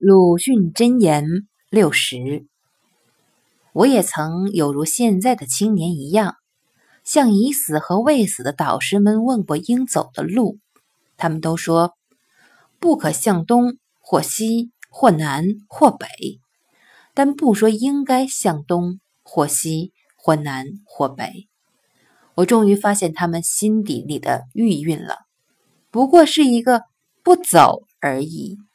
鲁迅箴言六十。我也曾有如现在的青年一样向已死和未死的导师们问过应走的路。他们都说不可向东或西或南或北但不说应该向东或西或南或北。我终于发现他们心底里的郁韵了不过是一个不走而已。